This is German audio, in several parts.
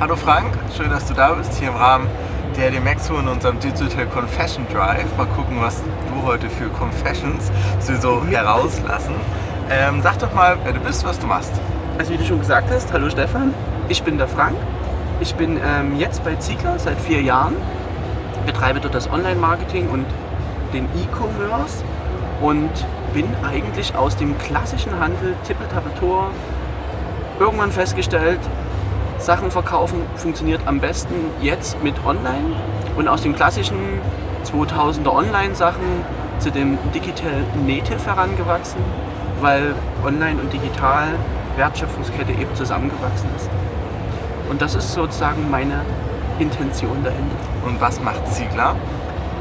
Hallo Frank, schön, dass du da bist, hier im Rahmen der Demexo in unserem Digital Confession Drive. Mal gucken, was du heute für Confessions so herauslassen. Ähm, sag doch mal, wer du bist, was du machst. Also wie du schon gesagt hast, hallo Stefan, ich bin der Frank. Ich bin ähm, jetzt bei Ziegler seit vier Jahren, betreibe dort das Online-Marketing und den E-Commerce und bin eigentlich aus dem klassischen Handel, Tippeltappeltor, irgendwann festgestellt, Sachen verkaufen funktioniert am besten jetzt mit Online und aus den klassischen 2000er Online-Sachen zu dem Digital Native herangewachsen, weil Online und Digital Wertschöpfungskette eben zusammengewachsen ist. Und das ist sozusagen meine Intention dahinter. Und was macht Ziegler?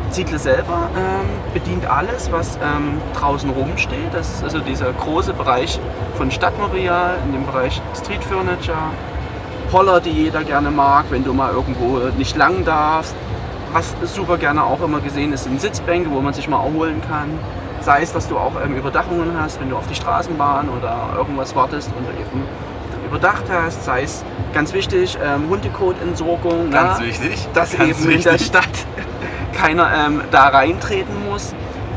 Ziegler selber ähm, bedient alles, was ähm, draußen rumsteht. Das ist also dieser große Bereich von Stadtmaterial, in dem Bereich Street Furniture, Holler, die jeder gerne mag, wenn du mal irgendwo nicht lang darfst. Was super gerne auch immer gesehen ist, sind Sitzbänke, wo man sich mal erholen kann. Sei es, dass du auch ähm, Überdachungen hast, wenn du auf die Straßenbahn oder irgendwas wartest und du eben überdacht hast. Sei es ganz wichtig, ähm, Hundekotentsorgung. Ganz na, wichtig. Dass ganz eben wichtig. in der Stadt keiner ähm, da reintreten muss.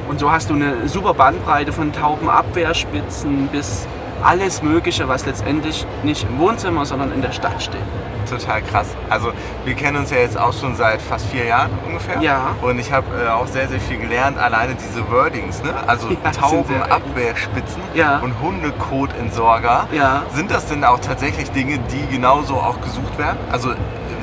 Und so hast du eine super Bandbreite von Taubenabwehrspitzen bis alles Mögliche, was letztendlich nicht im Wohnzimmer, sondern in der Stadt steht. Total krass. Also wir kennen uns ja jetzt auch schon seit fast vier Jahren ungefähr. Ja. Und ich habe äh, auch sehr, sehr viel gelernt. Alleine diese Wordings, ne? Also ja, Taubenabwehrspitzen ja. und Hundekotentsorger. Ja. Sind das denn auch tatsächlich Dinge, die genauso auch gesucht werden? Also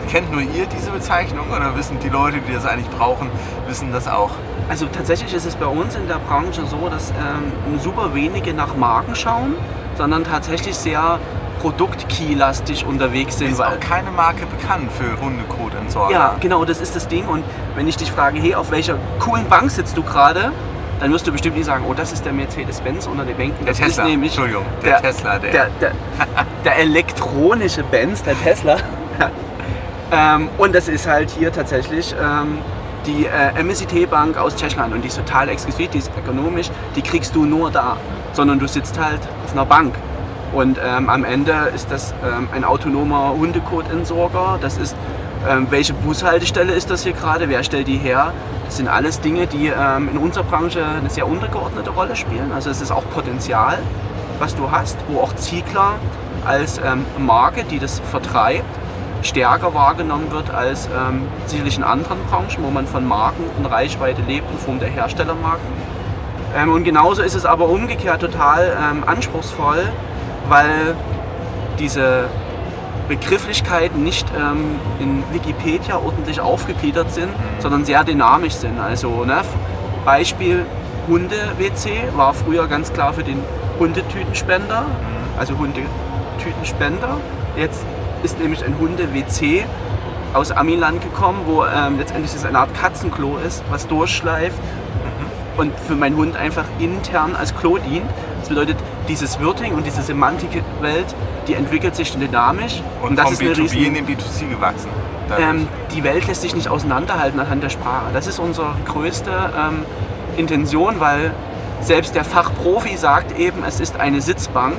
kennt nur ihr diese Bezeichnung oder wissen die Leute, die das eigentlich brauchen, wissen das auch? Also tatsächlich ist es bei uns in der Branche so, dass ähm, super wenige nach Marken schauen, sondern tatsächlich sehr produktkey-lastig unterwegs sind. Ist auch keine Marke bekannt für Hundekotentsorger. Ja, genau, das ist das Ding. Und wenn ich dich frage, hey, auf welcher coolen Bank sitzt du gerade? Dann wirst du bestimmt nicht sagen, oh, das ist der Mercedes-Benz unter den Bänken. Der Das Tesla, ist nämlich Entschuldigung, der, Tesla, der. der, der, der elektronische Benz, der Tesla. ähm, und das ist halt hier tatsächlich ähm, die äh, MSIT-Bank aus Tschechland und die ist total exquisit, die ist ergonomisch, die kriegst du nur da, sondern du sitzt halt auf einer Bank. Und ähm, am Ende ist das ähm, ein autonomer Hundekotentsorger. Das ist, ähm, welche Bushaltestelle ist das hier gerade? Wer stellt die her? Das sind alles Dinge, die ähm, in unserer Branche eine sehr untergeordnete Rolle spielen. Also es ist auch Potenzial, was du hast, wo auch Ziegler als ähm, Marke, die das vertreibt, stärker wahrgenommen wird als ähm, sicherlich in anderen Branchen, wo man von Marken und Reichweite lebt in Form der Herstellermarken. Ähm, und genauso ist es aber umgekehrt total ähm, anspruchsvoll, weil diese Begrifflichkeiten nicht ähm, in Wikipedia ordentlich aufgegliedert sind, mhm. sondern sehr dynamisch sind. Also ne, Beispiel Hunde-WC war früher ganz klar für den Hundetütenspender, mhm. also Hundetütenspender. Jetzt ist nämlich ein Hunde-WC aus Amiland gekommen, wo ähm, letztendlich das eine Art Katzenklo ist, was durchschleift mhm. und für meinen Hund einfach intern als Klo dient. Das bedeutet, dieses Wording und diese Semantikwelt, die entwickelt sich dynamisch. Und, und das ist B2B riesen, in den B2C gewachsen. Ähm, die Welt lässt sich nicht auseinanderhalten anhand der Sprache. Das ist unsere größte ähm, Intention, weil selbst der Fachprofi sagt eben, es ist eine Sitzbank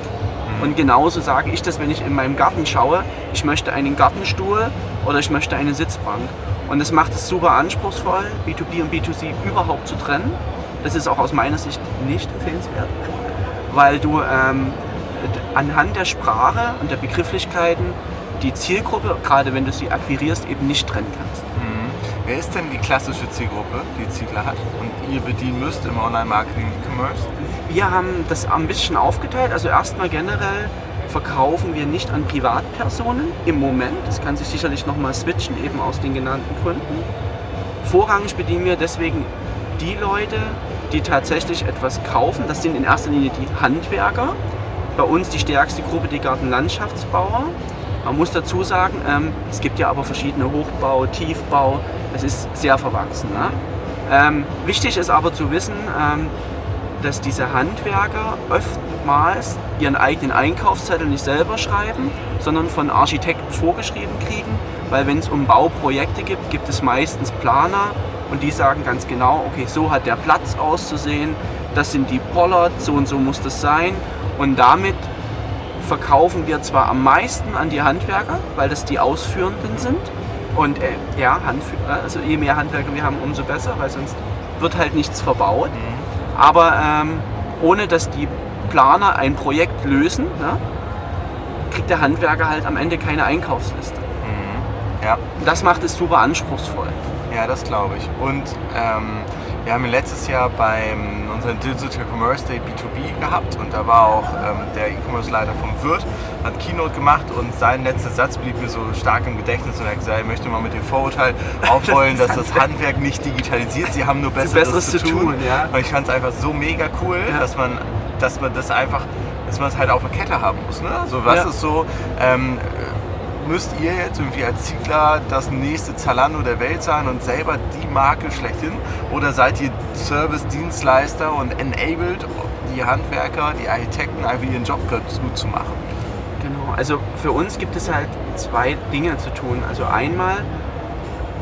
und genauso sage ich das, wenn ich in meinem Garten schaue. Ich möchte einen Gartenstuhl oder ich möchte eine Sitzbank. Und das macht es super anspruchsvoll, B2B und B2C überhaupt zu trennen. Das ist auch aus meiner Sicht nicht empfehlenswert, weil du ähm, anhand der Sprache und der Begrifflichkeiten die Zielgruppe, gerade wenn du sie akquirierst, eben nicht trennen kannst. Wer ist denn die klassische Zielgruppe, die Ziegler hat und ihr bedienen müsst im Online-Marketing-Commerce? Wir haben das ein bisschen aufgeteilt. Also erstmal generell verkaufen wir nicht an Privatpersonen im Moment. Das kann sich sicherlich nochmal switchen, eben aus den genannten Gründen. Vorrangig bedienen wir deswegen die Leute, die tatsächlich etwas kaufen. Das sind in erster Linie die Handwerker. Bei uns die stärkste Gruppe die Gartenlandschaftsbauer. Man muss dazu sagen, ähm, es gibt ja aber verschiedene Hochbau, Tiefbau. Es ist sehr verwachsen. Ne? Ähm, wichtig ist aber zu wissen, ähm, dass diese Handwerker oftmals ihren eigenen Einkaufszettel nicht selber schreiben, sondern von Architekten vorgeschrieben kriegen, weil wenn es um Bauprojekte gibt, gibt es meistens Planer und die sagen ganz genau, okay, so hat der Platz auszusehen, das sind die Pollard, so und so muss das sein und damit verkaufen wir zwar am meisten an die Handwerker, weil das die Ausführenden sind. Und äh, ja, Handf- also je mehr Handwerker wir haben, umso besser, weil sonst wird halt nichts verbaut. Aber ähm, ohne dass die Planer ein Projekt lösen, ne, kriegt der Handwerker halt am Ende keine Einkaufsliste. Ja, Das macht es super anspruchsvoll. ja das glaube ich. Und ähm, wir haben letztes Jahr beim unseren Digital Commerce Day B2B gehabt und da war auch ähm, der E-Commerce-Leiter vom Wirt, hat Keynote gemacht und sein letzter Satz blieb mir so stark im Gedächtnis und er hat gesagt, er möchte mal mit dem Vorurteil aufrollen, dass das Handwerk nicht digitalisiert, sie haben nur Besseres, Besseres zu tun, ja. Und ich fand es einfach so mega cool, Ja. dass man, dass man das einfach, dass man es halt auf der Kette haben muss. Ne? Also was Ja. ist so, ähm, müsst ihr jetzt irgendwie als Ziegler das nächste Zalando der Welt sein und selber die Marke schlechthin? Oder seid ihr Service-Dienstleister und enabled die Handwerker, die Architekten einfach ihren Job gut zu machen? Genau, also für uns gibt es halt zwei Dinge zu tun. Also einmal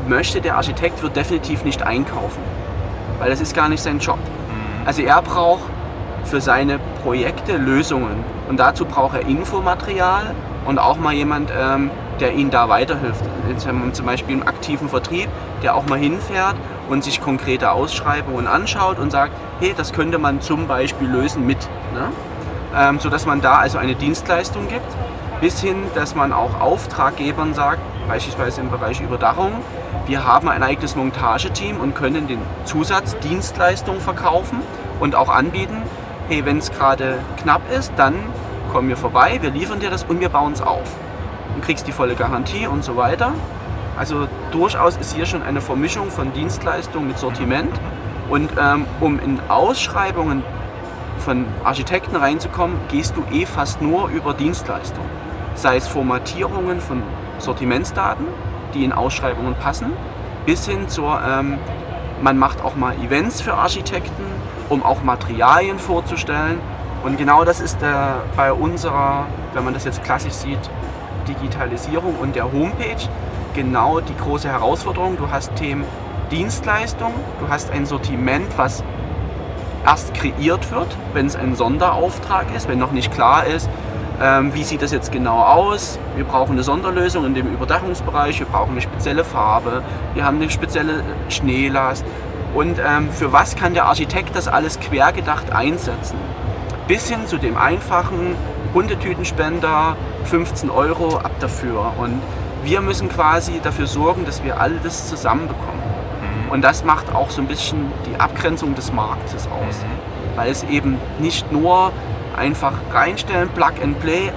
möchte der Architekt wird definitiv nicht einkaufen, weil das ist gar nicht sein Job. Also er braucht für seine Projekte Lösungen und dazu braucht er Infomaterial und auch mal jemand, ähm, der ihnen da weiterhilft. Zum Beispiel einen aktiven Vertrieb, der auch mal hinfährt und sich konkrete Ausschreibungen anschaut und sagt, hey, das könnte man zum Beispiel lösen mit. Ne? ähm, sodass man da also eine Dienstleistung gibt, bis hin, dass man auch Auftraggebern sagt, beispielsweise im Bereich Überdachung, wir haben ein eigenes Montageteam und können den Zusatz Dienstleistung verkaufen und auch anbieten, hey, wenn es gerade knapp ist, dann kommen wir vorbei, wir liefern dir das und wir bauen es auf. Du kriegst die volle Garantie und so weiter. Also durchaus ist hier schon eine Vermischung von Dienstleistung mit Sortiment. Und ähm, um in Ausschreibungen von Architekten reinzukommen, gehst du eh fast nur über Dienstleistung. Sei es Formatierungen von Sortimentsdaten, die in Ausschreibungen passen, bis hin zur, ähm, man macht auch mal Events für Architekten, um auch Materialien vorzustellen. Und genau das ist der, bei unserer, wenn man das jetzt klassisch sieht, Digitalisierung und der Homepage genau die große Herausforderung. Du hast Themen Dienstleistung, du hast ein Sortiment, was erst kreiert wird, wenn es ein Sonderauftrag ist, wenn noch nicht klar ist, ähm, wie sieht das jetzt genau aus. Wir brauchen eine Sonderlösung in dem Überdachungsbereich, wir brauchen eine spezielle Farbe, wir haben eine spezielle Schneelast. Und ähm, für was kann der Architekt das alles quergedacht einsetzen? Bis hin zu dem einfachen Hundetütenspender, 15 Euro ab dafür. Und wir müssen quasi dafür sorgen, dass wir all das zusammenbekommen. Und das macht auch so ein bisschen die Abgrenzung des Marktes aus. Weil es eben nicht nur einfach reinstellen, Plug and Play,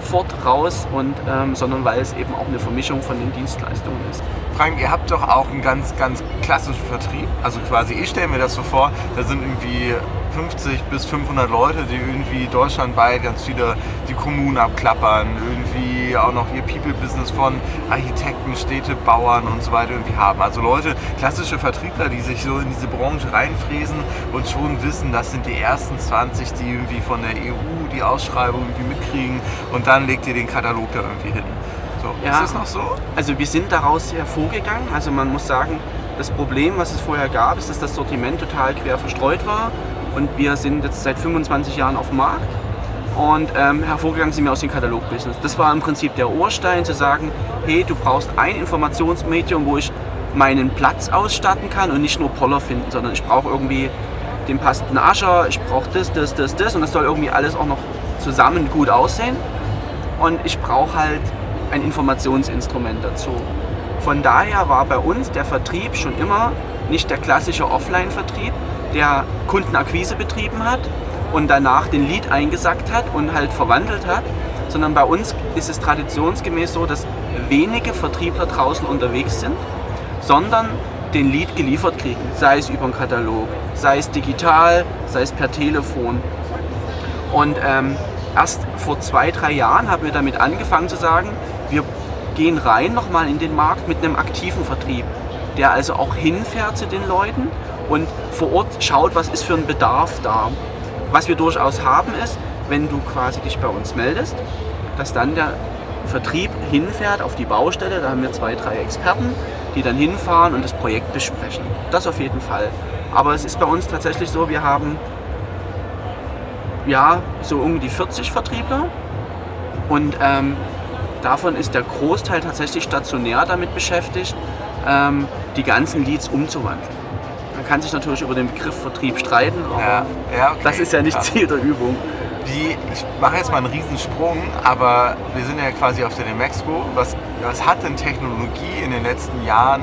fort raus, und, ähm, sondern weil es eben auch eine Vermischung von den Dienstleistungen ist. Frank, ihr habt doch auch einen ganz, ganz klassischen Vertrieb. Also quasi, ich stelle mir das so vor, da sind irgendwie 50 bis 500 Leute, die irgendwie deutschlandweit ganz viele die Kommunen abklappern, irgendwie auch noch ihr People-Business von Architekten, Städtebauern und so weiter irgendwie haben. Also Leute, klassische Vertriebler, die sich so in diese Branche reinfräsen und schon wissen, das sind die ersten 20, die irgendwie von der EU die Ausschreibung irgendwie mitkriegen und dann legt ihr den Katalog da irgendwie hin. So, Ja. ist das noch so? Also wir sind daraus hervorgegangen. Also man muss sagen, das Problem, was es vorher gab, ist, dass das Sortiment total quer verstreut war. Und wir sind jetzt seit 25 Jahren auf dem Markt. Und ähm, hervorgegangen sind wir aus dem Katalogbusiness. Das war im Prinzip der Urstein, zu sagen, hey, du brauchst ein Informationsmedium, wo ich meinen Platz ausstatten kann und nicht nur Poller finden, sondern ich brauche irgendwie den passenden Ascher, ich brauche das, das, das, das und das soll irgendwie alles auch noch zusammen gut aussehen. Und ich brauche halt ein Informationsinstrument dazu. Von daher war bei uns der Vertrieb schon immer nicht der klassische Offline-Vertrieb, der Kundenakquise betrieben hat und danach den Lead eingesackt hat und halt verwandelt hat, sondern bei uns ist es traditionsgemäß so, dass wenige Vertriebler draußen unterwegs sind, sondern den Lead geliefert kriegen, sei es über einen Katalog, sei es digital, sei es per Telefon. Und ähm, erst vor zwei, drei Jahren haben wir damit angefangen zu sagen, gehen rein nochmal in den Markt mit einem aktiven Vertrieb, der also auch hinfährt zu den Leuten und vor Ort schaut, was ist für ein Bedarf da. Was wir durchaus haben ist, wenn du quasi dich bei uns meldest, dass dann der Vertrieb hinfährt auf die Baustelle, da haben wir zwei, drei Experten, die dann hinfahren und das Projekt besprechen. Das auf jeden Fall. Aber es ist bei uns tatsächlich so, wir haben ja so um die 40 Vertriebler Und ähm, davon ist der Großteil tatsächlich stationär damit beschäftigt, ähm, die ganzen Leads umzuwandeln. Man kann sich natürlich über den Begriff Vertrieb streiten, aber Ja, ja, okay. das ist ja nicht Krass. Ziel der Übung. Wie, ich mache jetzt mal einen Riesensprung, aber wir sind ja quasi auf der Demexco. Was, was hat denn Technologie in den letzten Jahren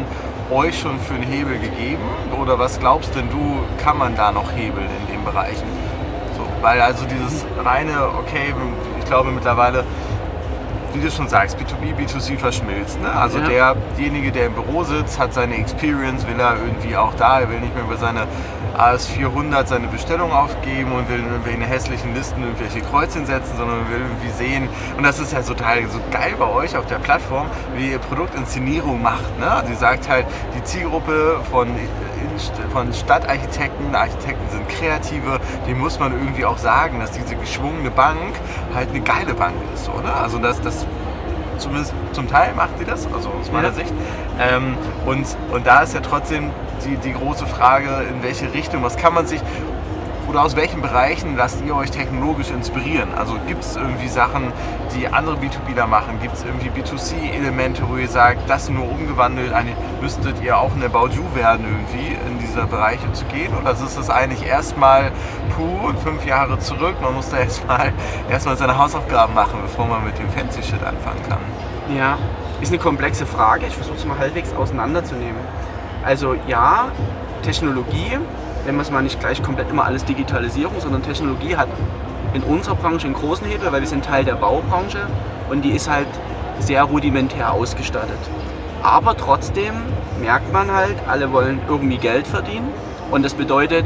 euch schon für einen Hebel gegeben? Oder was glaubst denn du, kann man da noch hebeln in den Bereichen? So, weil also dieses reine, okay, ich glaube mittlerweile, wie du schon sagst, B2B, B2C verschmilzt. Ne? Also Ja. derjenige, der im Büro sitzt, hat seine Experience, will er irgendwie auch da, er will nicht mehr über seine AS400 seine Bestellung aufgeben und will in hässlichen Listen irgendwelche Kreuzchen setzen, sondern will irgendwie sehen. Und das ist ja total, so geil bei euch auf der Plattform, wie ihr Produktinszenierung macht. Ne? Also ihr sagt halt, die Zielgruppe von, von Stadtarchitekten, Architekten sind Kreative, dem muss man irgendwie auch sagen, dass diese geschwungene Bank halt eine geile Bank ist. Oder? Also das, das zumindest zum Teil macht sie das, also aus meiner Ja. Sicht. Ähm, und, und da ist ja trotzdem die, die große Frage, in welche Richtung, was kann man sich oder aus welchen Bereichen lasst ihr euch technologisch inspirieren? Also gibt es irgendwie Sachen, die andere B2Bler machen? Gibt es irgendwie B2C-Elemente, wo ihr sagt, das nur umgewandelt, eigentlich müsstet ihr auch eine Bauju werden irgendwie, in diese Bereiche zu gehen? Oder ist es eigentlich erstmal puh und fünf Jahre zurück, man muss da erstmal erstmal seine Hausaufgaben machen, bevor man mit dem Fancy Shit anfangen kann? Ja, ist eine komplexe Frage. Ich versuche es mal halbwegs auseinanderzunehmen. Also ja, Technologie, wenn wir es mal nicht gleich komplett immer alles Digitalisierung, sondern Technologie hat in unserer Branche einen großen Hebel, weil wir sind Teil der Baubranche und die ist halt sehr rudimentär ausgestattet. Aber trotzdem merkt man halt, alle wollen irgendwie Geld verdienen und das bedeutet,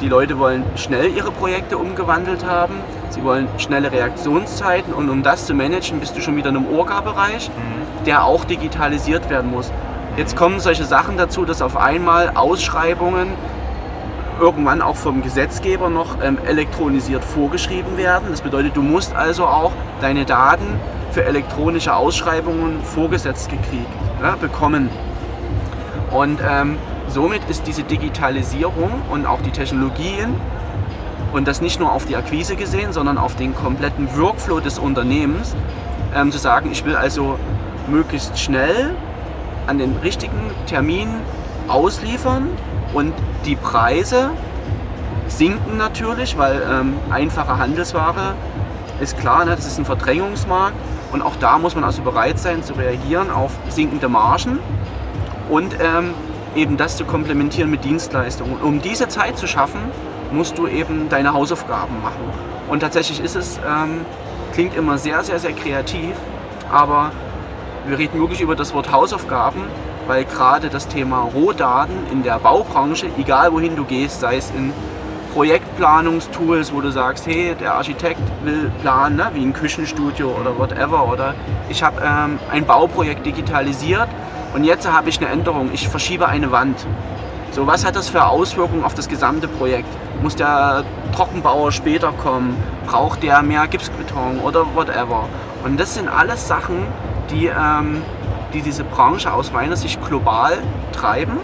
die Leute wollen schnell ihre Projekte umgewandelt haben. Sie wollen schnelle Reaktionszeiten und um das zu managen, bist du schon wieder in einem Orga-Bereich, der auch digitalisiert werden muss. Jetzt kommen solche Sachen dazu, dass auf einmal Ausschreibungen irgendwann auch vom Gesetzgeber noch ähm, elektronisiert vorgeschrieben werden. Das bedeutet, du musst also auch deine Daten für elektronische Ausschreibungen vorgesetzt gekriegt, ja, bekommen. Und ähm, somit ist diese Digitalisierung und auch die Technologien und das nicht nur auf die Akquise gesehen, sondern auf den kompletten Workflow des Unternehmens, ähm, zu sagen, ich will also möglichst schnell an den richtigen Termin ausliefern und die Preise sinken natürlich, weil ähm, einfache Handelsware ist klar, ne, das ist ein Verdrängungsmarkt und auch da muss man also bereit sein zu reagieren auf sinkende Margen und ähm, eben das zu komplementieren mit Dienstleistungen. Und um diese Zeit zu schaffen, musst du eben deine Hausaufgaben machen. Und tatsächlich ist es, ähm, klingt immer sehr, sehr, sehr kreativ, aber wir reden wirklich über das Wort Hausaufgaben, weil gerade das Thema Rohdaten in der Baubranche, egal wohin du gehst, sei es in Projektplanungstools, wo du sagst, hey, der Architekt will planen, ne, wie ein Küchenstudio oder whatever, oder ich habe ähm, ein Bauprojekt digitalisiert und jetzt habe ich eine Änderung, ich verschiebe eine Wand. So, was hat das für Auswirkungen auf das gesamte Projekt? Muss der Trockenbauer später kommen? Braucht der mehr Gipsbeton oder whatever? Und das sind alles Sachen, die, ähm, die diese Branche aus meiner Sicht global treiben.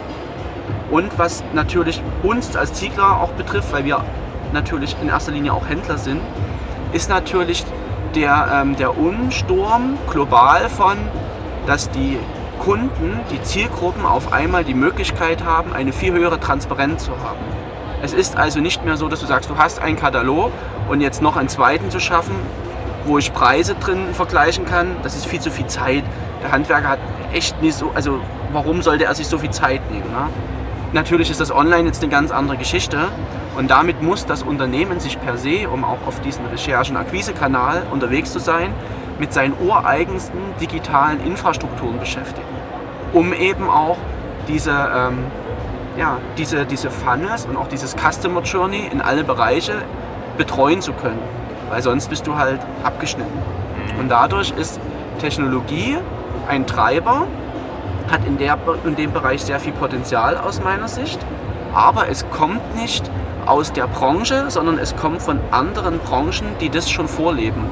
Und was natürlich uns als Ziegler auch betrifft, weil wir natürlich in erster Linie auch Händler sind, ist natürlich der, ähm, der Unsturm global von, dass die Kunden, die Zielgruppen auf einmal die Möglichkeit haben, eine viel höhere Transparenz zu haben. Es ist also nicht mehr so, dass du sagst, du hast einen Katalog und jetzt noch einen zweiten zu schaffen, wo ich Preise drin vergleichen kann. Das ist viel zu viel Zeit. Der Handwerker hat echt nicht so, also warum sollte er sich so viel Zeit nehmen? Ne? Natürlich ist das online jetzt eine ganz andere Geschichte und damit muss das Unternehmen sich per se, um auch auf diesen Recherchen- und Akquisekanal unterwegs zu sein, mit seinen ureigensten digitalen Infrastrukturen beschäftigen, um eben auch diese, ähm, ja, diese, diese Funnels und auch dieses Customer Journey in alle Bereiche betreuen zu können, weil sonst bist du halt abgeschnitten. Und dadurch ist Technologie ein Treiber, hat in, der, in dem Bereich sehr viel Potenzial aus meiner Sicht, aber es kommt nicht aus der Branche, sondern es kommt von anderen Branchen, die das schon vorleben.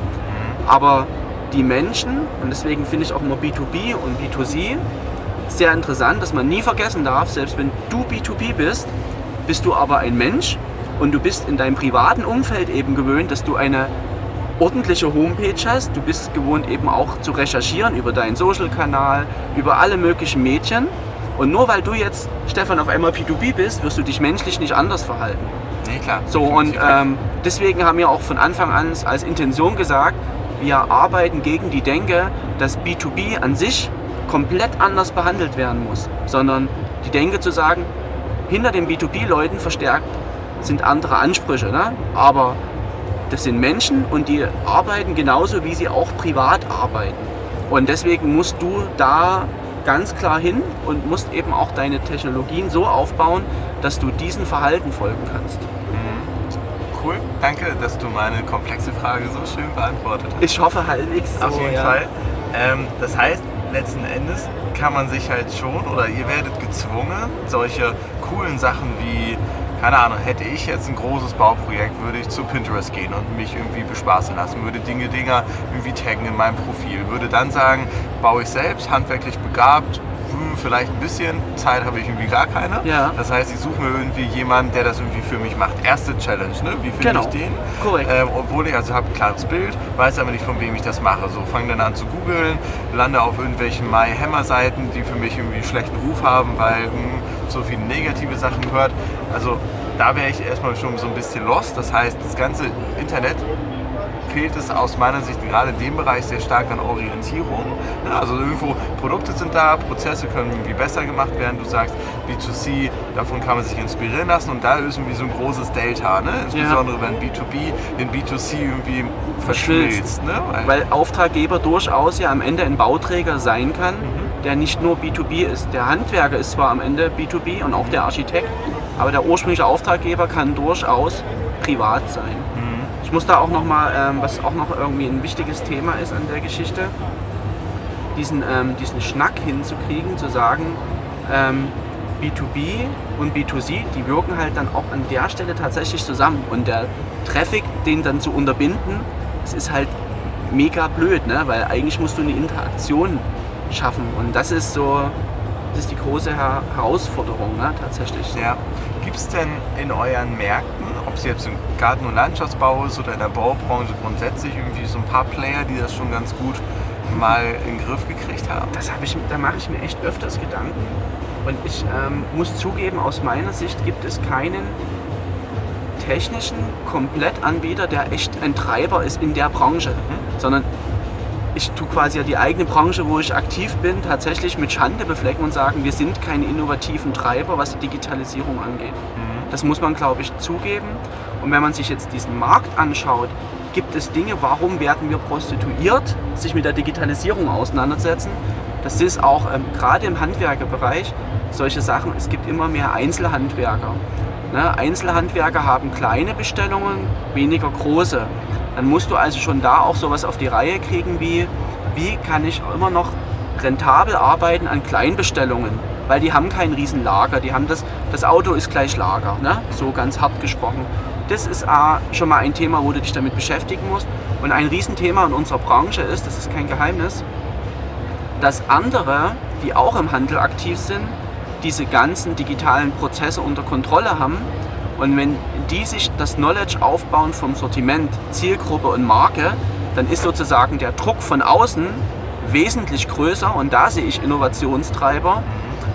Aber die Menschen, und deswegen finde ich auch immer B2B und B2C sehr interessant, dass man nie vergessen darf, selbst wenn du B2B bist, bist du aber ein Mensch und du bist in deinem privaten Umfeld eben gewöhnt, dass du eine ordentliche Homepage hast. Du bist gewohnt eben auch zu recherchieren über deinen Social-Kanal, über alle möglichen Medien. Und nur weil du jetzt, Stefan, auf einmal P2B bist, wirst du dich menschlich nicht anders verhalten. Nee, klar. So, und ähm, deswegen haben wir auch von Anfang an als Intention gesagt, wir arbeiten gegen die Denke, dass B2B an sich komplett anders behandelt werden muss, sondern die Denke zu sagen, hinter den B2B-Leuten verstärkt sind andere Ansprüche, ne? aber das sind Menschen und die arbeiten genauso, wie sie auch privat arbeiten. Und deswegen musst du da ganz klar hin und musst eben auch deine Technologien so aufbauen, dass du diesen Verhalten folgen kannst. Cool, danke, dass du meine komplexe Frage so schön beantwortet hast. Ich hoffe halbwegs so. Auf jeden ja. Fall. Ähm, das heißt, letzten Endes kann man sich halt schon oder ihr werdet gezwungen, solche coolen Sachen wie, keine Ahnung, hätte ich jetzt ein großes Bauprojekt, würde ich zu Pinterest gehen und mich irgendwie bespaßen lassen, würde Dinge, Dinger irgendwie taggen in meinem Profil, würde dann sagen, baue ich selbst, handwerklich begabt, hm, vielleicht ein bisschen, Zeit habe ich irgendwie gar keine. Ja. Das heißt, ich suche mir irgendwie jemanden, der das irgendwie für mich macht. Erste Challenge, ne? Wie finde Genau. ich den? Korrekt. Ähm, obwohl ich also habe ein klares Bild, weiß aber nicht, von wem ich das mache. So fange dann an zu googeln, lande auf irgendwelchen My Hammer Seiten, die für mich irgendwie einen schlechten Ruf haben, weil mh, so viele negative Sachen gehört. Also da wäre ich erstmal schon so ein bisschen lost. Das heißt, das ganze Internet fehlt es aus meiner Sicht gerade in dem Bereich sehr stark an Orientierung. Ja, Also irgendwo Produkte sind da, Prozesse können irgendwie besser gemacht werden. Du sagst B2C, davon kann man sich inspirieren lassen und da ist irgendwie so ein großes Delta, ne? insbesondere wenn B2B in B2C irgendwie verschmilzt. Ne? Weil Auftraggeber durchaus ja am Ende ein Bauträger sein kann, der nicht nur B2B ist. Der Handwerker ist zwar am Ende B2B und auch der Architekt, aber der ursprüngliche Auftraggeber kann durchaus privat sein. Ich muss da auch noch mal, ähm, was auch noch irgendwie ein wichtiges Thema ist an der Geschichte, diesen, ähm, diesen Schnack hinzukriegen, zu sagen, ähm, B2B und B2C, die wirken halt dann auch an der Stelle tatsächlich zusammen. Und der Traffic, den dann zu unterbinden, das ist halt mega blöd, ne? weil eigentlich musst du eine Interaktion schaffen. Und das ist so, das ist die große Her Herausforderung ne? tatsächlich. Ja. Gibt es denn in euren Märkten, ob es jetzt im Garten- und Landschaftsbau ist oder in der Baubranche grundsätzlich, irgendwie so ein paar Player, die das schon ganz gut mal in den Griff gekriegt haben? Das habe ich, da mache ich mir echt öfters Gedanken. Und ich ähm, muss zugeben, aus meiner Sicht gibt es keinen technischen Komplettanbieter, der echt ein Treiber ist in der Branche, sondern ich tue quasi ja die eigene Branche, wo ich aktiv bin, tatsächlich mit Schande beflecken und sagen, wir sind keine innovativen Treiber, was die Digitalisierung angeht. Das muss man, glaube ich, zugeben. Und wenn man sich jetzt diesen Markt anschaut, gibt es Dinge, warum werden wir prostituiert, sich mit der Digitalisierung auseinandersetzen. Das ist auch ähm, gerade im Handwerkerbereich solche Sachen. Es gibt immer mehr Einzelhandwerker. Ne? Einzelhandwerker haben kleine Bestellungen, weniger große. Dann musst du also schon da auch sowas auf die Reihe kriegen wie, wie kann ich immer noch rentabel arbeiten an Kleinbestellungen, weil die haben kein Riesenlager, die haben das, das Auto ist gleich Lager, ne? so ganz hart gesprochen. Das ist A, schon mal ein Thema, wo du dich damit beschäftigen musst. Und ein Riesenthema in unserer Branche ist, das ist kein Geheimnis, dass andere, die auch im Handel aktiv sind, diese ganzen digitalen Prozesse unter Kontrolle haben. Und wenn die sich das Knowledge aufbauen vom Sortiment, Zielgruppe und Marke, dann ist sozusagen der Druck von außen wesentlich größer und da sehe ich Innovationstreiber,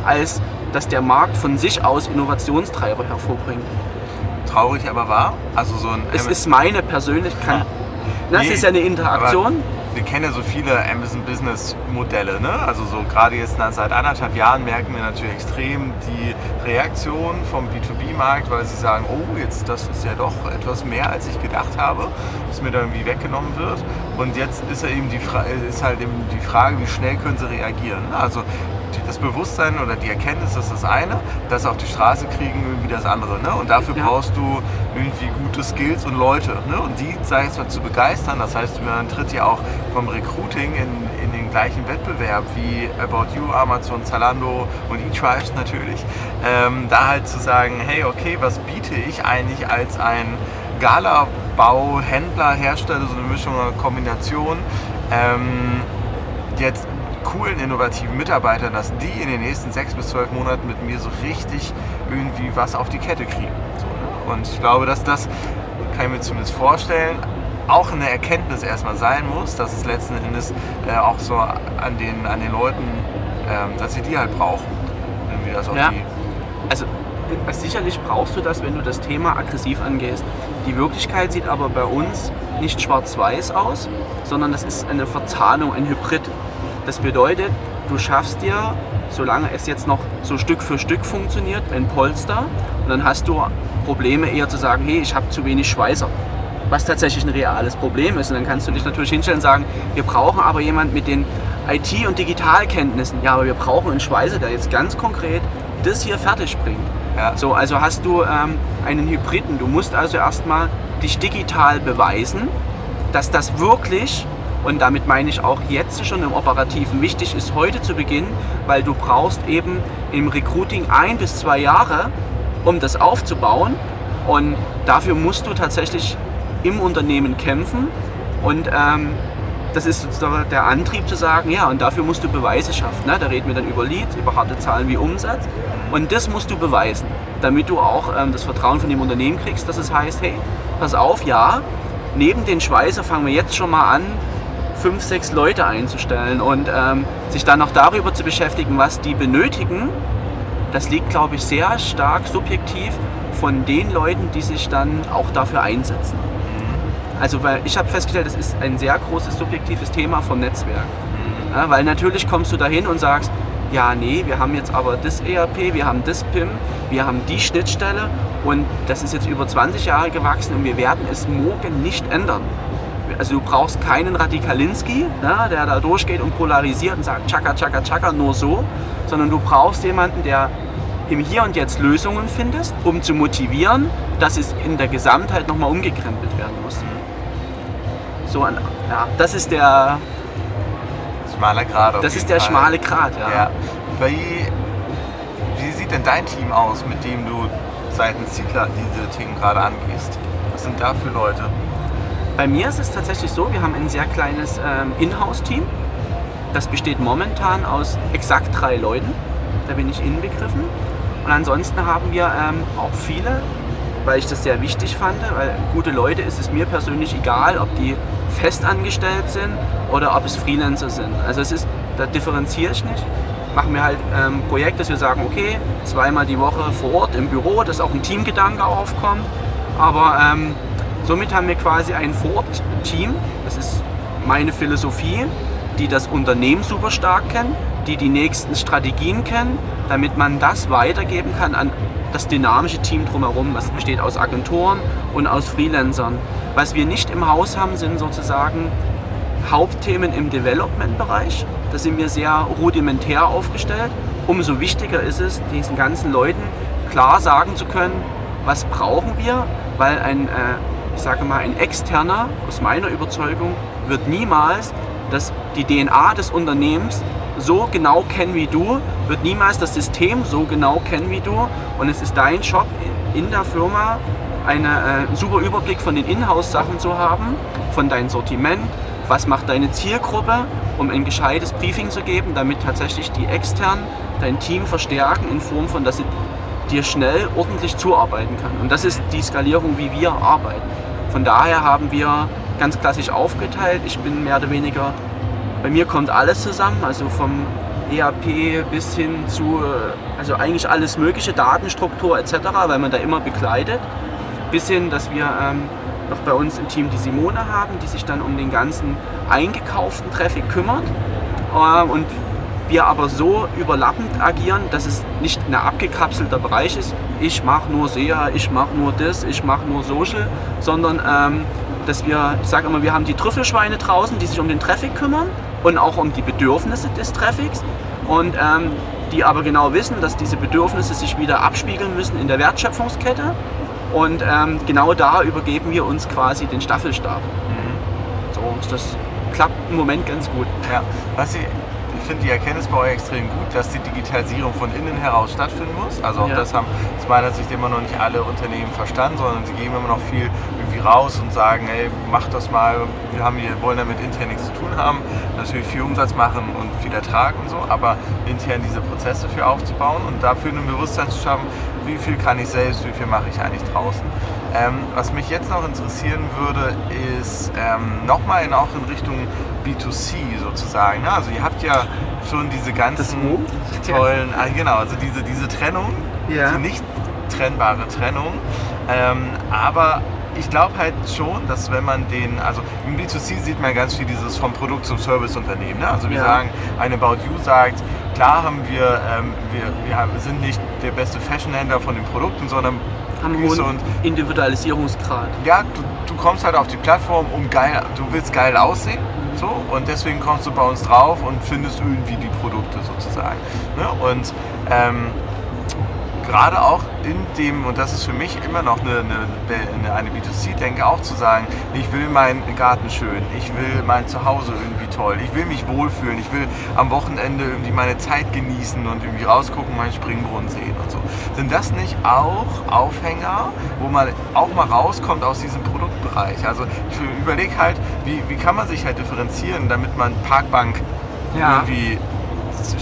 als dass der Markt von sich aus Innovationstreiber hervorbringt. Traurig aber wahr. Also so ein Es ist meine Persönlichkeit. Das Nee, ist ja eine Interaktion. Wir kennen ja so viele Amazon Business Modelle, ne? Also so gerade jetzt seit anderthalb Jahren merken wir natürlich extrem die Reaktion vom B2B-Markt, weil sie sagen, oh, jetzt das ist ja doch etwas mehr, als ich gedacht habe, dass mir da irgendwie weggenommen wird. Und jetzt ist ja eben die Fra ist halt eben die Frage, wie schnell können sie reagieren. ne? Also das Bewusstsein oder die Erkenntnis ist das eine, das auf die Straße kriegen irgendwie das andere. Ne? Und dafür Ja. brauchst du irgendwie gute Skills und Leute. Ne? Und die, sag ich mal, zu begeistern. Das heißt, man tritt ja auch vom Recruiting in, in den gleichen Wettbewerb wie About You, Amazon, Zalando und eTribes natürlich. Ähm, da halt zu sagen, hey, okay, was biete ich eigentlich als ein Gala-Bau, Händler, Hersteller, so eine Mischung, eine Kombination, ähm, jetzt coolen, innovativen Mitarbeitern, dass die in den nächsten sechs bis zwölf Monaten mit mir so richtig irgendwie was auf die Kette kriegen. Ne? Und ich glaube, dass das, kann ich mir zumindest vorstellen, auch eine Erkenntnis erstmal sein muss, dass es letzten Endes äh, auch so an den, an den Leuten, ähm, dass sie die halt brauchen. Wir das auf Ja. die, Also äh, sicherlich brauchst du das, wenn du das Thema aggressiv angehst. Die Wirklichkeit sieht aber bei uns nicht schwarz-weiß aus, sondern das ist eine Verzahnung, ein Hybrid. Das bedeutet, du schaffst dir, solange es jetzt noch so Stück für Stück funktioniert, ein Polster und dann hast du Probleme eher zu sagen, hey, ich habe zu wenig Schweißer. Was tatsächlich ein reales Problem ist. Und dann kannst du dich natürlich hinstellen und sagen, wir brauchen aber jemanden mit den IT- und Digitalkenntnissen. Ja, aber wir brauchen einen Schweißer, der jetzt ganz konkret das hier fertig bringt. Ja. So, also hast du ähm, einen Hybriden. Du musst also erstmal dich digital beweisen, dass das wirklich, und damit meine ich auch jetzt schon im Operativen, wichtig ist, heute zu beginnen, weil du brauchst eben im Recruiting ein bis zwei Jahre, um das aufzubauen. Und dafür musst du tatsächlich im Unternehmen kämpfen. Und ähm, das ist sozusagen der Antrieb zu sagen, ja, und dafür musst du Beweise schaffen. Ne? Da reden wir dann über Leads, über harte Zahlen wie Umsatz. Und das musst du beweisen, damit du auch ähm, das Vertrauen von dem Unternehmen kriegst, dass es heißt, hey, pass auf, ja, neben den Schweißer fangen wir jetzt schon mal an, fünf, sechs Leute einzustellen und ähm, sich dann noch darüber zu beschäftigen, was die benötigen. Das liegt, glaube ich, sehr stark subjektiv von den Leuten, die sich dann auch dafür einsetzen. Also weil ich habe festgestellt, das ist ein sehr großes subjektives Thema vom Netzwerk. Ja, weil natürlich kommst du dahin und sagst, ja, nee, wir haben jetzt aber das ERP, wir haben das PIM, wir haben die Schnittstelle und das ist jetzt über 20 Jahre gewachsen und wir werden es morgen nicht ändern. Also du brauchst keinen Radikalinski, ne, der da durchgeht und polarisiert und sagt, tschakka, tschakka, tschakka, nur so, sondern du brauchst jemanden, der im Hier und Jetzt Lösungen findest, um zu motivieren, dass es in der Gesamtheit nochmal umgekrempelt werden muss. So, ein- ja, das ist der, schmaler Grad das ist der Fall. schmale Grat, ja. Ja. Wie, wie sieht denn dein Team aus, mit dem du seitens Ziegler diese Themen gerade angehst? Was sind da für Leute? Bei mir ist es tatsächlich so, wir haben ein sehr kleines ähm, Inhouse-Team. Das besteht momentan aus exakt drei Leuten. Da bin ich inbegriffen. Und ansonsten haben wir ähm, auch viele, weil ich das sehr wichtig fand, weil gute Leute ist es mir persönlich egal, ob die festangestellt sind oder ob es Freelancer sind. Also es ist, da differenziere ich nicht. Machen wir halt ähm, Projekt, dass wir sagen, okay, zweimal die Woche vor Ort im Büro, dass auch ein Teamgedanke aufkommt. Aber ähm, somit haben wir quasi ein Vor-Ort-Team. Das ist meine Philosophie, die das Unternehmen super stark kennen, die die nächsten Strategien kennen, damit man das weitergeben kann an das dynamische Team drumherum, was besteht aus Agenturen und aus Freelancern. Was wir nicht im Haus haben, sind sozusagen Hauptthemen im Development-Bereich. Da sind wir sehr rudimentär aufgestellt. Umso wichtiger ist es, diesen ganzen Leuten klar sagen zu können, was brauchen wir, weil ein, äh, ich sage mal, ein externer, aus meiner Überzeugung, wird niemals das, die DNA des Unternehmens so genau kennen wie du, wird niemals das System so genau kennen wie du. Und es ist dein Job in der Firma, einen äh, super Überblick von den Inhouse-Sachen zu haben, von deinem Sortiment, was macht deine Zielgruppe, um ein gescheites Briefing zu geben, damit tatsächlich die extern dein Team verstärken in Form von, dass sie dir schnell ordentlich zuarbeiten kann. Und das ist die Skalierung, wie wir arbeiten. Von daher haben wir ganz klassisch aufgeteilt. Ich bin mehr oder weniger, bei mir kommt alles zusammen, also vom ERP bis hin zu, äh, also eigentlich alles mögliche, Datenstruktur etc., weil man da immer begleitet. Bis hin, dass wir ähm, noch bei uns im Team die Simone haben, die sich dann um den ganzen eingekauften Traffic kümmert. Ähm, und wir aber so überlappend agieren, dass es nicht ein abgekapselter Bereich ist. Ich mache nur SEA, ich mache nur das, ich mache nur Social, sondern ähm, dass wir, ich sage immer, wir haben die Trüffelschweine draußen, die sich um den Traffic kümmern und auch um die Bedürfnisse des Traffics und ähm, die aber genau wissen, dass diese Bedürfnisse sich wieder abspiegeln müssen in der Wertschöpfungskette und ähm, genau da übergeben wir uns quasi den Staffelstab. So, das klappt im Moment ganz gut. Ja, was ich, ich finde die Erkenntnis bei euch extrem gut, dass die Digitalisierung von innen heraus stattfinden muss. Also auch Ja. das haben aus meiner Sicht immer noch nicht alle Unternehmen verstanden, sondern sie geben immer noch viel irgendwie raus und sagen, ey, macht das mal, wir haben hier, wollen damit intern nichts zu tun haben, natürlich viel Umsatz machen und viel Ertrag und so, aber intern diese Prozesse für aufzubauen und dafür ein Bewusstsein zu schaffen, wie viel kann ich selbst, wie viel mache ich eigentlich draußen. Ähm, was mich jetzt noch interessieren würde, ist ähm, nochmal in, auch in Richtung B2C sozusagen. Ne? Also ihr habt ja schon diese ganzen tollen, ah, genau, also diese, diese Trennung, Ja. die nicht trennbare Trennung. Ähm, aber ich glaube halt schon, dass wenn man den, also im B2C sieht man ganz viel dieses vom Produkt zum Serviceunternehmen. Ne? Also wir Ja. sagen, eine About You sagt, klar haben wir, ähm, wir, wir haben, sind nicht der beste Fashionhändler von den Produkten, sondern Haben Grüße hohen Individualisierungsgrad. ja, du, du kommst halt auf die Plattform, um geil, du willst geil aussehen. So, und deswegen kommst du bei uns drauf und findest irgendwie die Produkte sozusagen. Ne? Und ähm, gerade auch in dem, und das ist für mich immer noch eine, eine, eine B2C-Denke, auch zu sagen, ich will meinen Garten schön, ich will mein Zuhause irgendwie toll, ich will mich wohlfühlen, ich will am Wochenende irgendwie meine Zeit genießen und irgendwie rausgucken, meinen Springbrunnen sehen. Sind das nicht auch Aufhänger, wo man auch mal rauskommt aus diesem Produktbereich? Also ich überlege halt, wie, wie kann man sich halt differenzieren, damit man Parkbank Ja. irgendwie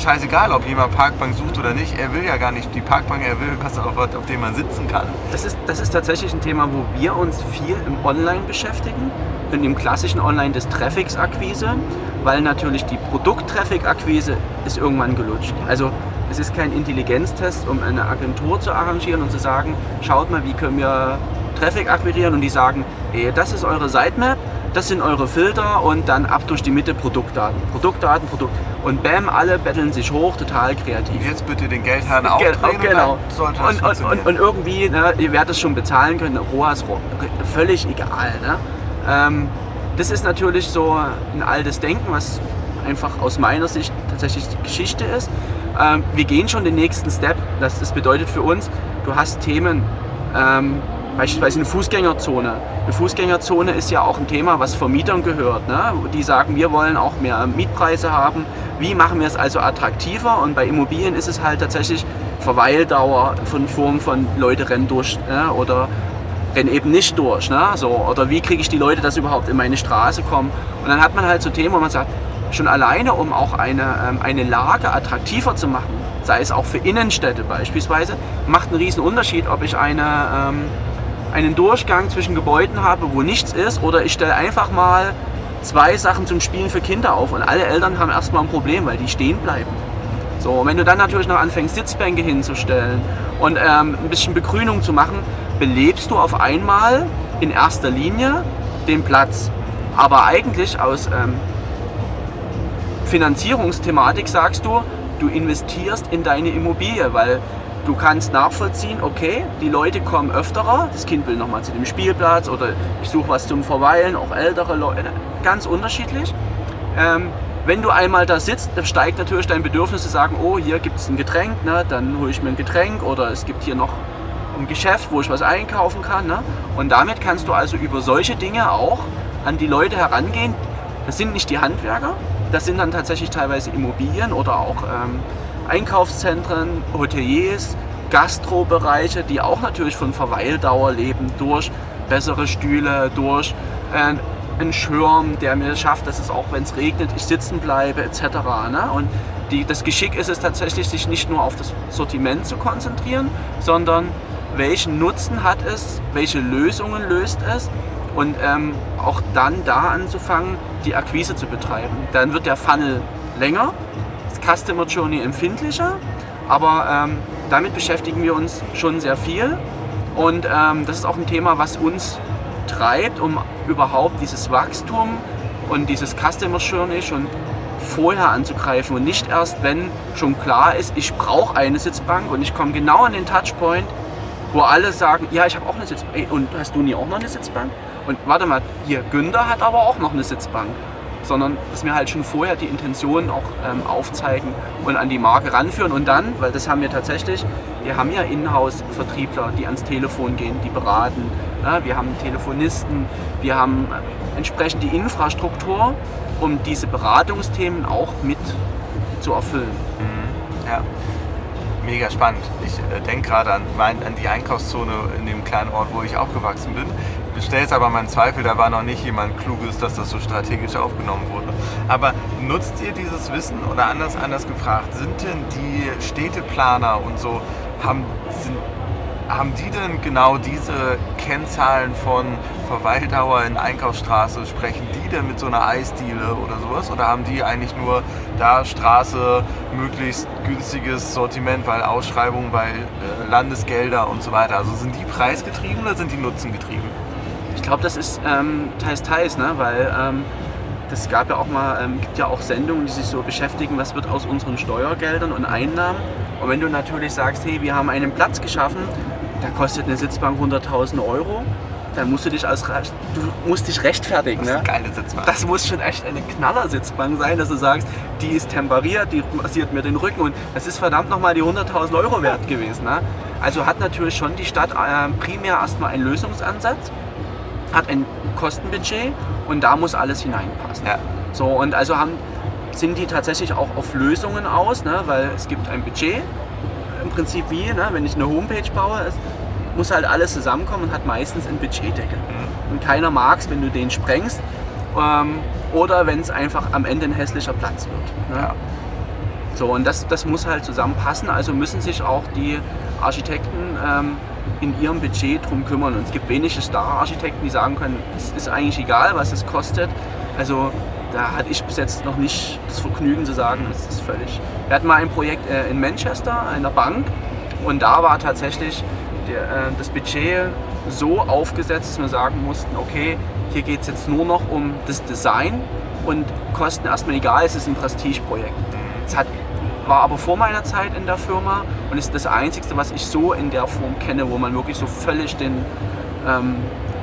scheißegal, ob jemand Parkbank sucht oder nicht. Er will ja gar nicht die Parkbank, er will was, auf, auf dem man sitzen kann. Das ist, das ist tatsächlich ein Thema, wo wir uns viel im Online beschäftigen, in dem klassischen Online des Traffics-Akquise, weil natürlich die Produkt-Traffic-Akquise ist irgendwann gelutscht. Also es ist kein Intelligenztest, um eine Agentur zu arrangieren und zu sagen, schaut mal, wie können wir Traffic akquirieren und die sagen, ey, das ist eure Sitemap, das sind eure Filter und dann ab durch die Mitte Produktdaten. Produktdaten, Produkt. Und bam, alle betteln sich hoch, total kreativ. Jetzt bitte den Geldhahn aufdrehen Genau, und und, und, und, und irgendwie, ne, ihr werdet es schon bezahlen können, ROAS, ro- völlig egal. Ne? Ähm, das ist natürlich so ein altes Denken, was einfach aus meiner Sicht tatsächlich Geschichte ist. Ähm, wir gehen schon den nächsten Step. Das, das bedeutet für uns, du hast Themen, ähm, beispielsweise eine Fußgängerzone. Eine Fußgängerzone ist ja auch ein Thema, was Vermietern gehört. Ne? Die sagen, wir wollen auch mehr Mietpreise haben. Wie machen wir es also attraktiver? Und bei Immobilien ist es halt tatsächlich Verweildauer von Form von Leute rennen durch ne? oder rennen eben nicht durch. Ne? So, oder wie kriege ich die Leute, dass überhaupt in meine Straße kommen? Und dann hat man halt so Themen, wo man sagt, schon alleine, um auch eine, ähm, eine Lage attraktiver zu machen, sei es auch für Innenstädte beispielsweise, macht einen riesen Unterschied, ob ich eine, ähm, einen Durchgang zwischen Gebäuden habe, wo nichts ist, oder ich stelle einfach mal zwei Sachen zum Spielen für Kinder auf und alle Eltern haben erstmal ein Problem, weil die stehen bleiben. So, und wenn du dann natürlich noch anfängst, Sitzbänke hinzustellen und ähm, ein bisschen Begrünung zu machen, belebst du auf einmal in erster Linie den Platz. Aber eigentlich aus ähm, Finanzierungsthematik sagst du, du investierst in deine Immobilie, weil du kannst nachvollziehen, okay, die Leute kommen öfterer, das Kind will nochmal zu dem Spielplatz oder ich suche was zum Verweilen, auch ältere Leute, ganz unterschiedlich. Ähm, wenn du einmal da sitzt, steigt natürlich dein Bedürfnis zu sagen, oh, hier gibt es ein Getränk, ne, dann hole ich mir ein Getränk oder es gibt hier noch ein Geschäft, wo ich was einkaufen kann. Ne? Und damit kannst du also über solche Dinge auch an die Leute herangehen. Das sind nicht die Handwerker, das sind dann tatsächlich teilweise Immobilien oder auch ähm, Einkaufszentren, Hoteliers, Gastrobereiche, die auch natürlich von Verweildauer leben durch bessere Stühle, durch äh, einen Schirm, der mir schafft, dass es auch, wenn es regnet, ich sitzen bleibe etc. Ne? Und die, das Geschick ist es tatsächlich, sich nicht nur auf das Sortiment zu konzentrieren, sondern welchen Nutzen hat es, welche Lösungen löst es und ähm, auch dann da anzufangen, die Akquise zu betreiben. Dann wird der Funnel länger, das Customer Journey empfindlicher, aber ähm, damit beschäftigen wir uns schon sehr viel und ähm, das ist auch ein Thema, was uns treibt, um überhaupt dieses Wachstum und dieses Customer Journey schon vorher anzugreifen und nicht erst, wenn schon klar ist, ich brauche eine Sitzbank und ich komme genau an den Touchpoint, wo alle sagen, ja, ich habe auch eine Sitzbank. Und hast du nie auch noch eine Sitzbank? Und warte mal, hier, Günther hat aber auch noch eine Sitzbank. Sondern, dass wir halt schon vorher die Intentionen auch ähm, aufzeigen und an die Marke ranführen. Und dann, weil das haben wir tatsächlich, wir haben ja Inhouse-Vertriebler, die ans Telefon gehen, die beraten. Ja, wir haben Telefonisten, wir haben äh, entsprechend die Infrastruktur, um diese Beratungsthemen auch mit zu erfüllen. Ja. Mega spannend. Ich äh, denke gerade an, mein, an die Einkaufszone in dem kleinen Ort, wo ich aufgewachsen bin. Jetzt aber meinen Zweifel, da war noch nicht jemand Kluges, dass das so strategisch aufgenommen wurde. Aber nutzt ihr dieses Wissen oder anders, anders gefragt, sind denn die Städteplaner und so, haben, sind, haben die denn genau diese Kennzahlen von Verweildauer in Einkaufsstraße? Sprechen die denn mit so einer Eisdiele oder sowas? Oder haben die eigentlich nur da Straße, möglichst günstiges Sortiment, weil Ausschreibungen, weil äh, Landesgelder und so weiter? Also sind die preisgetrieben oder sind die nutzengetrieben? Ich glaube, das ist ähm, teils, teils, ne? weil ähm, das gab ja auch mal, ähm, gibt ja auch Sendungen, die sich so beschäftigen, was wird aus unseren Steuergeldern und Einnahmen. Und wenn du natürlich sagst, hey, wir haben einen Platz geschaffen, da kostet eine Sitzbank 100.000 Euro, dann musst du dich als du musst dich rechtfertigen. Das ist ne? eine geile Sitzbank. Das muss schon echt eine Knaller-Sitzbank sein, dass du sagst, die ist temperiert, die massiert mir den Rücken und das ist verdammt nochmal die 100.000 Euro wert gewesen. Ne? Also hat natürlich schon die Stadt äh, primär erstmal einen Lösungsansatz, hat ein Kostenbudget und da muss alles hineinpassen. Ja. So und also haben, sind die tatsächlich auch auf Lösungen aus, ne? weil es gibt ein Budget, im Prinzip wie, ne? wenn ich eine Homepage baue, es muss halt alles zusammenkommen und hat meistens einen Budgetdeckel. Mhm. Und keiner mag es, wenn du den sprengst ähm, oder wenn es einfach am Ende ein hässlicher Platz wird. Ne? Ja. So, und das, das muss halt zusammenpassen. Also müssen sich auch die Architekten ähm, in ihrem Budget drum kümmern. Und es gibt wenige Star-Architekten, die sagen können, es ist eigentlich egal, was es kostet. Also da hatte ich bis jetzt noch nicht das Vergnügen zu sagen, es ist völlig. Wir hatten mal ein Projekt äh, in Manchester, einer Bank, und da war tatsächlich äh, das Budget so aufgesetzt, dass wir sagen mussten, okay, hier geht es jetzt nur noch um das Design und Kosten erstmal egal, es ist ein Prestigeprojekt. Es hat, war aber vor meiner Zeit in der Firma und ist das Einzige, was ich so in der Form kenne, wo man wirklich so völlig den... Ähm,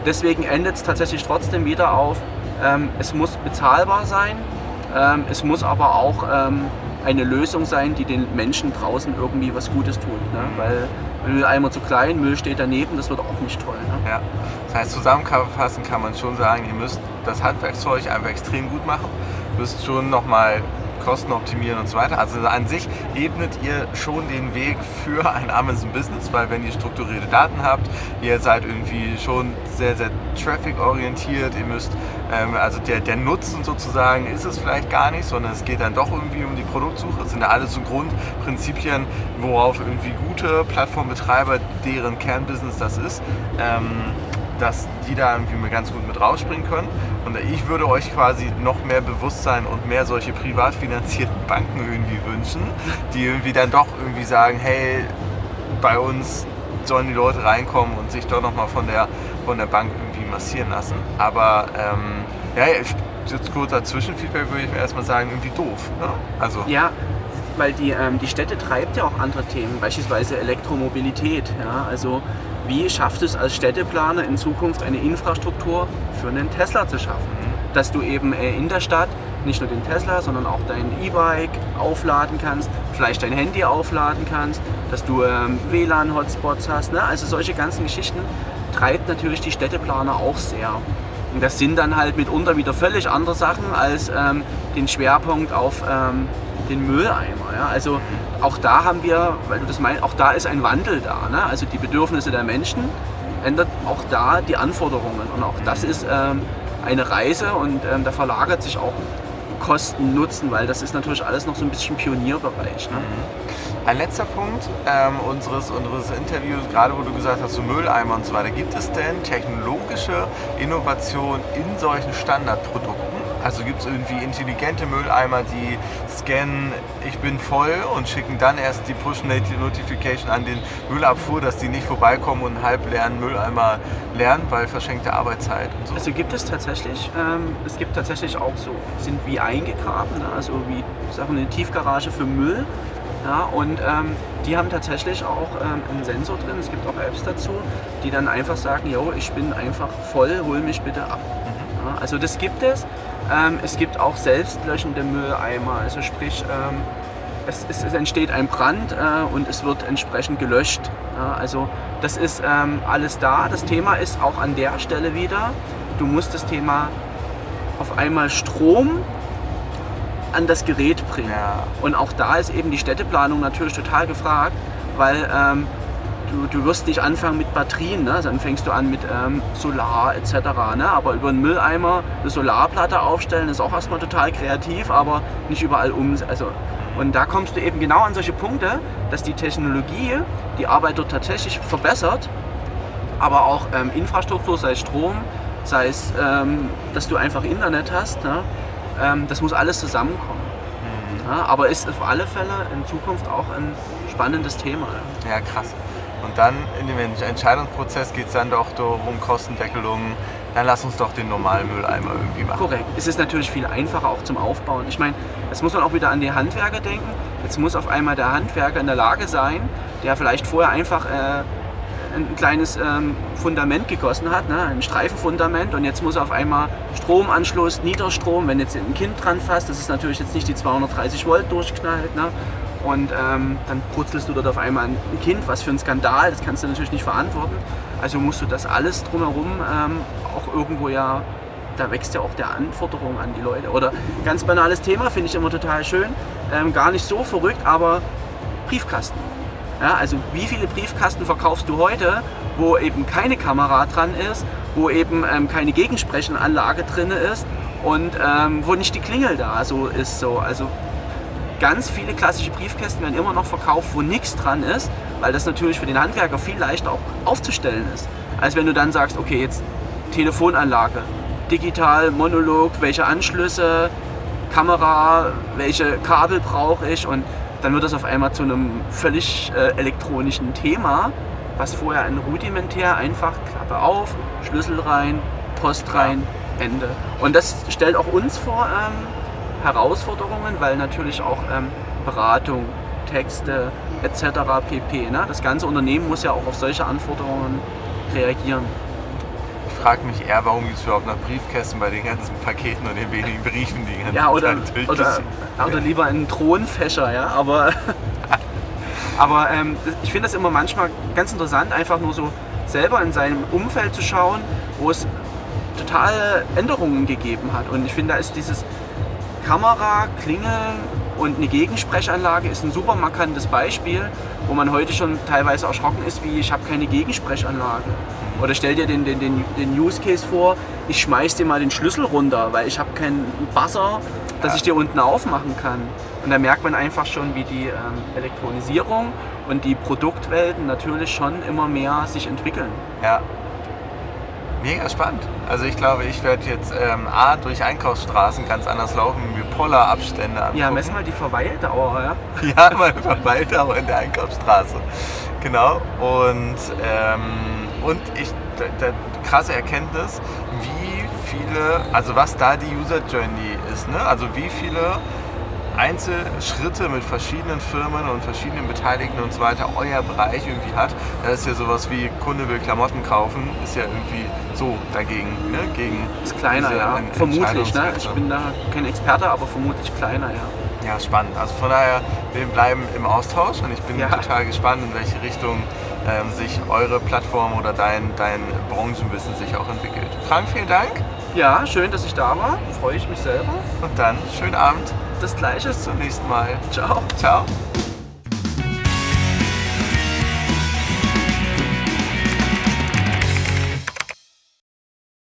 deswegen endet es tatsächlich trotzdem wieder auf, ähm, es muss bezahlbar sein, ähm, es muss aber auch ähm, eine Lösung sein, die den Menschen draußen irgendwie was Gutes tut. Ne? Weil Mülleimer zu klein, Müll steht daneben, das wird auch nicht toll. Ne? Ja. Das heißt, zusammenfassend kann man schon sagen, ihr müsst das Handwerkszeug einfach extrem gut machen, müsst schon nochmal Kosten optimieren und so weiter. Also an sich ebnet ihr schon den Weg für ein Amazon-Business, weil wenn ihr strukturierte Daten habt, ihr seid irgendwie schon sehr, sehr traffic-orientiert, ihr müsst, ähm, also der, der Nutzen sozusagen ist es vielleicht gar nicht, sondern es geht dann doch irgendwie um die Produktsuche. Das sind ja alles so Grundprinzipien, worauf irgendwie gute Plattformbetreiber, deren Kernbusiness das ist, ähm, dass die da irgendwie mal ganz gut mit rausspringen können. Und ich würde euch quasi noch mehr Bewusstsein und mehr solche privat finanzierten Banken irgendwie wünschen, die irgendwie dann doch irgendwie sagen, hey, bei uns sollen die Leute reinkommen und sich doch nochmal von der, von der Bank irgendwie massieren lassen. Aber ähm, ja, jetzt kurzer Zwischenfeedback würde ich erstmal sagen, irgendwie doof. Ne? Also, Ja, weil die, ähm, die Städte treibt ja auch andere Themen, beispielsweise Elektromobilität. Ja? Also wie schafft es als Städteplaner in Zukunft eine Infrastruktur für einen Tesla zu schaffen? Dass du eben äh, in der Stadt nicht nur den Tesla, sondern auch dein E-Bike aufladen kannst, vielleicht dein Handy aufladen kannst, dass du ähm, WLAN-Hotspots hast. Ne? Also solche ganzen Geschichten treibt natürlich die Städteplaner auch sehr. Und das sind dann halt mitunter wieder völlig andere Sachen als ähm, den Schwerpunkt auf ähm, den Mülleimer. Ja? Also auch da haben wir, weil du das meinst, auch da ist ein Wandel da. Ne? Also die Bedürfnisse der Menschen ändert auch da die Anforderungen. Und auch das ist ähm, eine Reise und ähm, da verlagert sich auch Kosten, Nutzen, weil das ist natürlich alles noch so ein bisschen Pionierbereich. Ne? Ein letzter Punkt ähm, unseres, unseres Interviews, gerade wo du gesagt hast, so Mülleimer und so weiter. Gibt es denn technologische Innovation in solchen Standardprodukten? Also gibt es irgendwie intelligente Mülleimer, die scannen, ich bin voll und schicken dann erst die Push-Notification an den Müllabfuhr, dass die nicht vorbeikommen und einen halbleeren Mülleimer leeren, weil verschenkte Arbeitszeit und so. Also gibt es tatsächlich, ähm, es gibt tatsächlich auch so, sind wie eingegraben, ne? also wie Sachen eine Tiefgarage für Müll. Ja, und ähm, die haben tatsächlich auch ähm, einen Sensor drin, es gibt auch Apps dazu, die dann einfach sagen, yo, ich bin einfach voll, hol mich bitte ab. Ja, also das gibt es. Ähm, es gibt auch selbstlöschende Mülleimer, also sprich, ähm, es, es, es entsteht ein Brand äh, und es wird entsprechend gelöscht. Ja, also das ist ähm, alles da. Das Thema ist auch an der Stelle wieder, du musst das Thema auf einmal Strom an das Gerät bringen. Ja. Und auch da ist eben die Städteplanung natürlich total gefragt, weil ähm, du, du wirst nicht anfangen mit Batterien, ne? dann fängst du an mit ähm, Solar etc. Ne? Aber über einen Mülleimer eine Solarplatte aufstellen ist auch erstmal total kreativ, aber nicht überall um. Also Und da kommst du eben genau an solche Punkte, dass die Technologie die Arbeit dort tatsächlich verbessert, aber auch ähm, Infrastruktur, sei es Strom, sei es, ähm, dass du einfach Internet hast, ne? ähm, das muss alles zusammenkommen. Ja, aber ist auf alle Fälle in Zukunft auch ein spannendes Thema. Ja, krass. Und dann in dem Entscheidungsprozess geht es dann doch um Kostendeckelung. Dann lass uns doch den normalen Mülleimer irgendwie machen. Korrekt. Es ist natürlich viel einfacher auch zum Aufbauen. Ich meine, jetzt muss man auch wieder an die Handwerker denken. Jetzt muss auf einmal der Handwerker in der Lage sein, der vielleicht vorher einfach äh, ein kleines ähm, Fundament gegossen hat, ne? ein Streifenfundament und jetzt muss auf einmal Stromanschluss, Niederstrom, wenn jetzt ein Kind dran fasst, das ist natürlich jetzt nicht die 230 Volt durchknallt ne? Und ähm, dann purzelst du dort auf einmal ein Kind, was für ein Skandal, das kannst du natürlich nicht verantworten. Also musst du das alles drumherum ähm, auch irgendwo ja, da wächst ja auch der Anforderung an die Leute. Oder ganz banales Thema, finde ich immer total schön, ähm, gar nicht so verrückt, aber Briefkasten. Ja, also wie viele Briefkasten verkaufst du heute, wo eben keine Kamera dran ist, wo eben ähm, keine Gegensprechenanlage drin ist und ähm, wo nicht die Klingel da so ist. So. Also ganz viele klassische Briefkästen werden immer noch verkauft, wo nichts dran ist, weil das natürlich für den Handwerker viel leichter auch aufzustellen ist. Als wenn du dann sagst, okay, jetzt Telefonanlage, digital, Monolog, welche Anschlüsse, Kamera, welche Kabel brauche ich und dann wird das auf einmal zu einem völlig äh, elektronischen Thema, was vorher ein rudimentär einfach Klappe auf, Schlüssel rein, Post rein. Ende. Und das stellt auch uns vor ähm, Herausforderungen, weil natürlich auch ähm, Beratung, Texte etc. pp. Ne? Das ganze Unternehmen muss ja auch auf solche Anforderungen reagieren frage mich eher, warum gibt es überhaupt noch Briefkästen bei den ganzen Paketen und den wenigen Briefen, die ganzen ja, oder, oder, oder lieber einen Thronfächer, ja, aber, aber ähm, ich finde das immer manchmal ganz interessant, einfach nur so selber in seinem Umfeld zu schauen, wo es totale Änderungen gegeben hat. Und ich finde, da ist dieses Kamera, Klingeln und eine Gegensprechanlage ist ein super markantes Beispiel, wo man heute schon teilweise erschrocken ist, wie ich habe keine Gegensprechanlage. Oder stell dir den, den, den, den Use Case vor, ich schmeiß dir mal den Schlüssel runter, weil ich habe keinen Buzzer, dass ich dir unten aufmachen kann. Und da merkt man einfach schon, wie die ähm, Elektronisierung und die Produktwelten natürlich schon immer mehr sich entwickeln. Ja. Mega spannend. Also ich glaube, ich werde jetzt ähm, A, durch Einkaufsstraßen ganz anders laufen, wie Pollerabstände angucken. Ja, mess mal die Verweildauer, ja? ja, mal Verweildauer in der Einkaufsstraße. Genau. Und ähm, und ich, der, krasse Erkenntnis, wie viele, also was da die User Journey ist, ne? also wie viele Einzelschritte mit verschiedenen Firmen und verschiedenen Beteiligten und so weiter euer Bereich irgendwie hat. Das ist ja sowas wie Kunde will Klamotten kaufen, ist ja irgendwie so dagegen. Ne? Gegen ist kleiner, ja. Vermutlich, ne? Ich bin da kein Experte, aber vermutlich kleiner, ja. Ja, spannend. Also von daher, wir bleiben im Austausch und ich bin ja. total gespannt, in welche Richtung ähm, sich eure Plattform oder dein, dein Branchenwissen sich auch entwickelt. Frank, vielen Dank. Ja, schön, dass ich da war. Freue ich mich selber. Und dann schönen Abend. Das gleiche. Zum nächsten Mal. Ciao. Ciao.